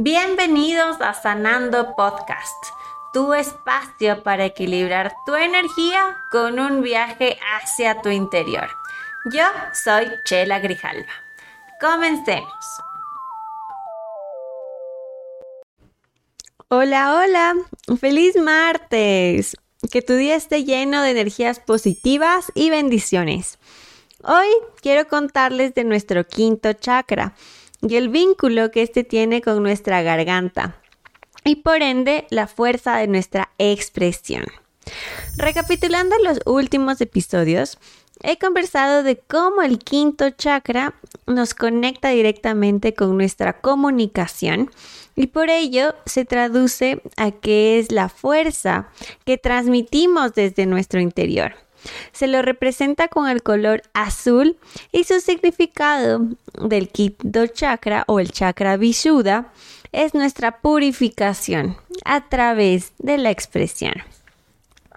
Bienvenidos a Sanando Podcast, tu espacio para equilibrar tu energía con un viaje hacia tu interior. Yo soy Chela Grijalva. Comencemos. Hola, hola, feliz martes. Que tu día esté lleno de energías positivas y bendiciones. Hoy quiero contarles de nuestro quinto chakra y el vínculo que éste tiene con nuestra garganta y por ende la fuerza de nuestra expresión. Recapitulando los últimos episodios, he conversado de cómo el quinto chakra nos conecta directamente con nuestra comunicación y por ello se traduce a que es la fuerza que transmitimos desde nuestro interior. Se lo representa con el color azul y su significado del quinto chakra o el chakra Vishuddha es nuestra purificación a través de la expresión.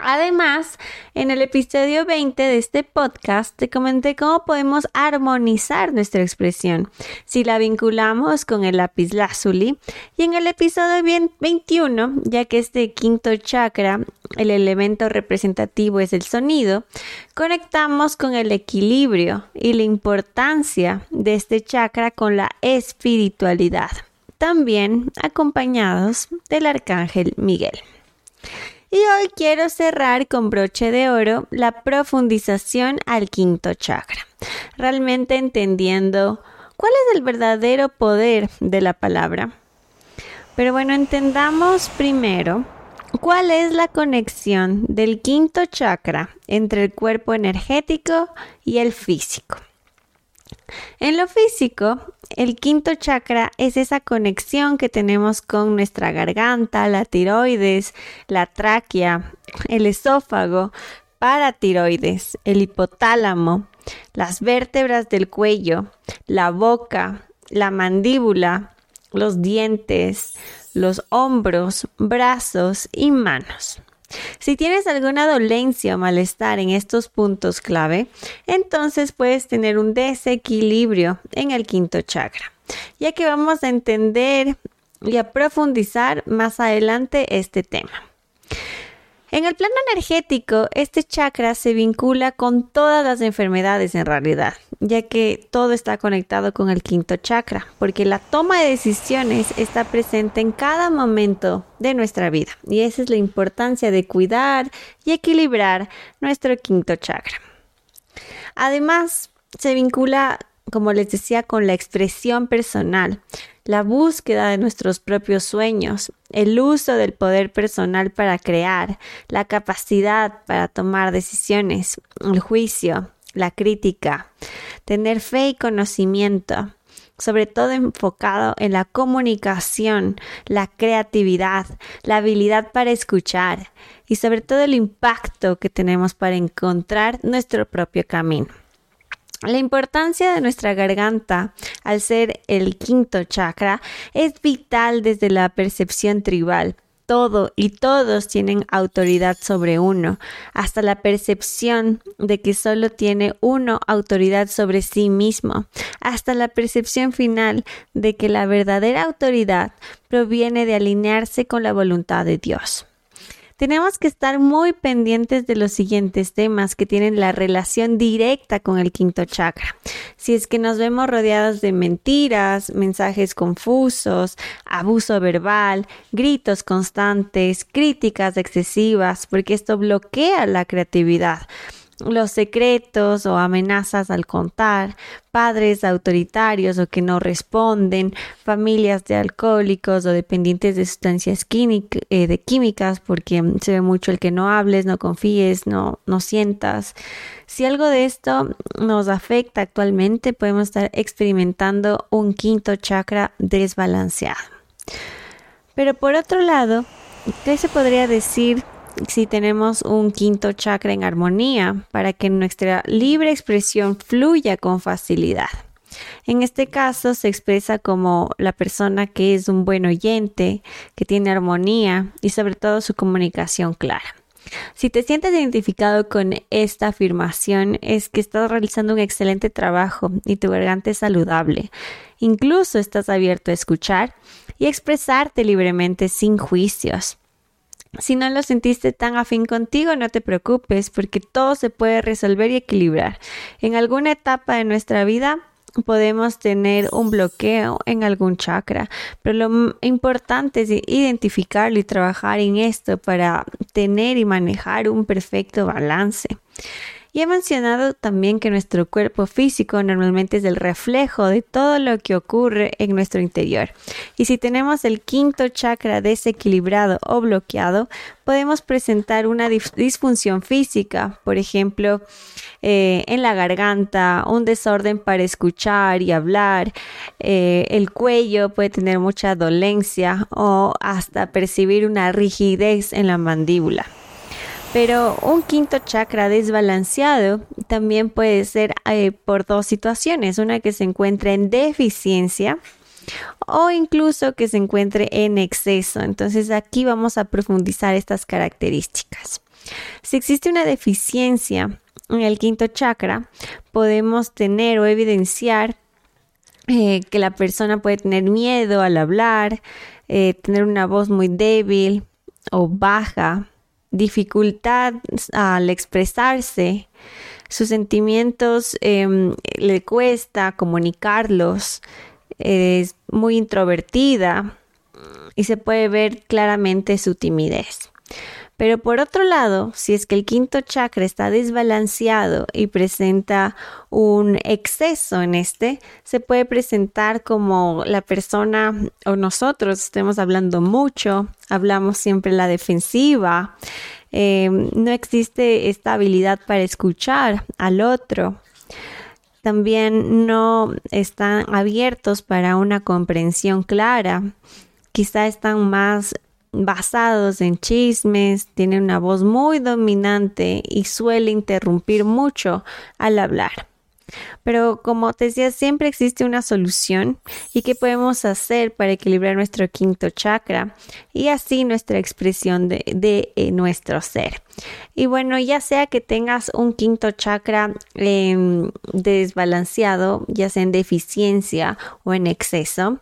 Además, en el episodio 20 de este podcast te comenté cómo podemos armonizar nuestra expresión si la vinculamos con el lápiz lazuli y en el episodio 21, ya que este quinto chakra, el elemento representativo es el sonido, conectamos con el equilibrio y la importancia de este chakra con la espiritualidad, también acompañados del arcángel Miguel. Y hoy quiero cerrar con broche de oro la profundización al quinto chakra, realmente entendiendo cuál es el verdadero poder de la palabra. Pero bueno, entendamos primero cuál es la conexión del quinto chakra entre el cuerpo energético y el físico. En lo físico, el quinto chakra es esa conexión que tenemos con nuestra garganta, la tiroides, la tráquea, el esófago, paratiroides, el hipotálamo, las vértebras del cuello, la boca, la mandíbula, los dientes, los hombros, brazos y manos. Si tienes alguna dolencia o malestar en estos puntos clave, entonces puedes tener un desequilibrio en el quinto chakra, ya que vamos a entender y a profundizar más adelante este tema. En el plano energético, este chakra se vincula con todas las enfermedades en realidad, ya que todo está conectado con el quinto chakra, porque la toma de decisiones está presente en cada momento de nuestra vida, y esa es la importancia de cuidar y equilibrar nuestro quinto chakra. Además, se vincula, como les decía, con la expresión personal, la búsqueda de nuestros propios sueños, el uso del poder personal para crear, la capacidad para tomar decisiones, el juicio, la crítica, tener fe y conocimiento, sobre todo enfocado en la comunicación, la creatividad, la habilidad para escuchar y sobre todo el impacto que tenemos para encontrar nuestro propio camino. La importancia de nuestra garganta, al ser el quinto chakra, es vital desde la percepción tribal. Todo y todos tienen autoridad sobre uno, hasta la percepción de que solo tiene uno autoridad sobre sí mismo, hasta la percepción final de que la verdadera autoridad proviene de alinearse con la voluntad de Dios tenemos que estar muy pendientes de los siguientes temas que tienen la relación directa con el quinto chakra. Si es que nos vemos rodeados de mentiras, mensajes confusos, abuso verbal, gritos constantes, críticas excesivas, porque esto bloquea la creatividad los secretos o amenazas al contar, padres autoritarios o que no responden, familias de alcohólicos o dependientes de sustancias eh, químicas, porque se ve mucho el que no hables, no confíes, no, no sientas. Si algo de esto nos afecta actualmente, podemos estar experimentando un quinto chakra desbalanceado. Pero por otro lado, ¿qué se podría decir si tenemos un quinto chakra en armonía para que nuestra libre expresión fluya con facilidad. En este caso se expresa como la persona que es un buen oyente, que tiene armonía y sobre todo su comunicación clara. Si te sientes identificado con esta afirmación es que estás realizando un excelente trabajo y tu garganta es saludable. Incluso estás abierto a escuchar y expresarte libremente sin juicios. Si no lo sentiste tan afín contigo, no te preocupes porque todo se puede resolver y equilibrar. En alguna etapa de nuestra vida podemos tener un bloqueo en algún chakra, pero lo importante es identificarlo y trabajar en esto para tener y manejar un perfecto balance. Y he mencionado también que nuestro cuerpo físico normalmente es el reflejo de todo lo que ocurre en nuestro interior. Y si tenemos el quinto chakra desequilibrado o bloqueado, podemos presentar una disfunción física, por ejemplo, eh, en la garganta, un desorden para escuchar y hablar, eh, el cuello puede tener mucha dolencia o hasta percibir una rigidez en la mandíbula. Pero un quinto chakra desbalanceado también puede ser eh, por dos situaciones, una que se encuentre en deficiencia o incluso que se encuentre en exceso. Entonces aquí vamos a profundizar estas características. Si existe una deficiencia en el quinto chakra, podemos tener o evidenciar eh, que la persona puede tener miedo al hablar, eh, tener una voz muy débil o baja, dificultad al expresarse, sus sentimientos em, le cuesta comunicarlos, es muy introvertida y se puede ver claramente su timidez. Pero por otro lado, si es que el quinto chakra está desbalanceado y presenta un exceso en este, se puede presentar como la persona o nosotros estemos hablando mucho, hablamos siempre la defensiva, em, no existe esta habilidad para escuchar al otro. También no están abiertos para una comprensión clara. Quizá están más basados en chismes, tiene una voz muy dominante y suele interrumpir mucho al hablar. Pero como te decía, siempre existe una solución y qué podemos hacer para equilibrar nuestro quinto chakra y así nuestra expresión de, eh, nuestro ser. Y bueno, ya sea que tengas un quinto chakra em, desbalanceado, ya sea en deficiencia o en exceso,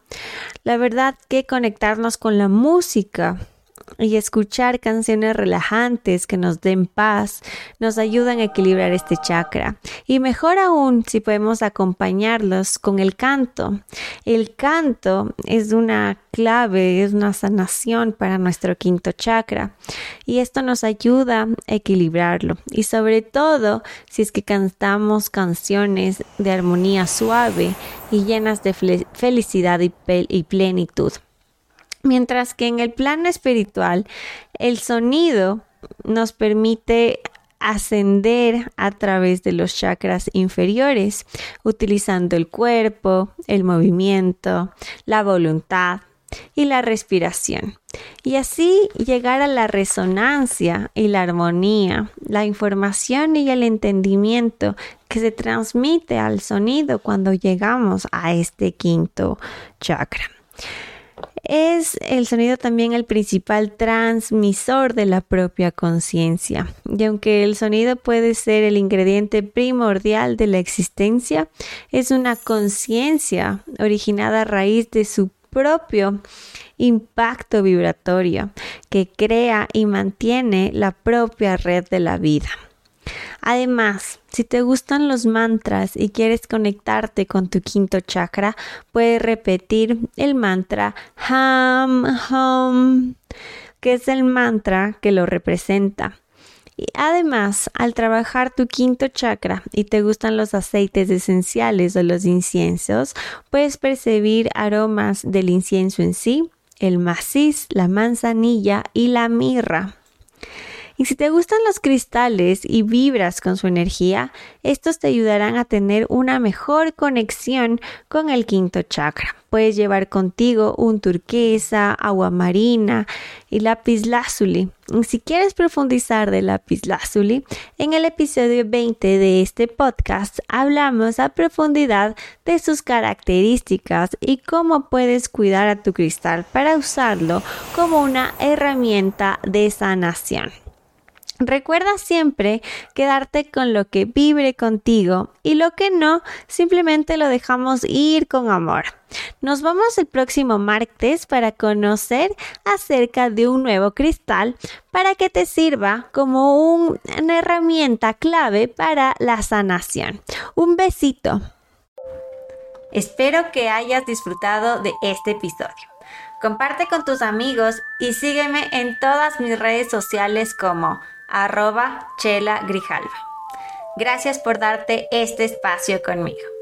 la verdad que conectarnos con la música y escuchar canciones relajantes que nos den paz nos ayudan a equilibrar este chakra. Y mejor aún si podemos acompañarlos con el canto. El canto es una clave, es una sanación para nuestro quinto chakra y esto nos ayuda a equilibrarlo. Y sobre todo si es que cantamos canciones de armonía suave y llenas de felicidad y plenitud. Mientras que en el plano espiritual, el sonido nos permite ascender a través de los chakras inferiores, utilizando el cuerpo, el movimiento, la voluntad y la respiración. Y así llegar a la resonancia y la armonía, la información y el entendimiento que se transmite al sonido cuando llegamos a este quinto chakra. Es el sonido también el principal transmisor de la propia conciencia. Y aunque el sonido puede ser el ingrediente primordial de la existencia, es una conciencia originada a raíz de su propio impacto vibratorio que crea y mantiene la propia red de la vida. Además, si te gustan los mantras y quieres conectarte con tu quinto chakra, puedes repetir el mantra Ham Hum, que es el mantra que lo representa. Y además, al trabajar tu quinto chakra y te gustan los aceites esenciales o los inciensos, puedes percibir aromas del incienso en sí, el maciz, la manzanilla y la mirra. Y si te gustan los cristales y vibras con su energía, estos te ayudarán a tener una mejor conexión con el quinto chakra. Puedes llevar contigo un turquesa, agua marina y lápiz lazuli. si quieres profundizar de lápiz lazuli, en el episodio 20 de este podcast hablamos a profundidad de sus características y cómo puedes cuidar a tu cristal para usarlo como una herramienta de sanación. Recuerda siempre quedarte con lo que vibre contigo y lo que no, simplemente lo dejamos ir con amor. Nos vemos el próximo martes para conocer acerca de un nuevo cristal para que te sirva como una herramienta clave para la sanación. Un besito. Espero que hayas disfrutado de este episodio. Comparte con tus amigos y sígueme en todas mis redes sociales como arroba Chela Grijalva. Gracias por darte este espacio conmigo.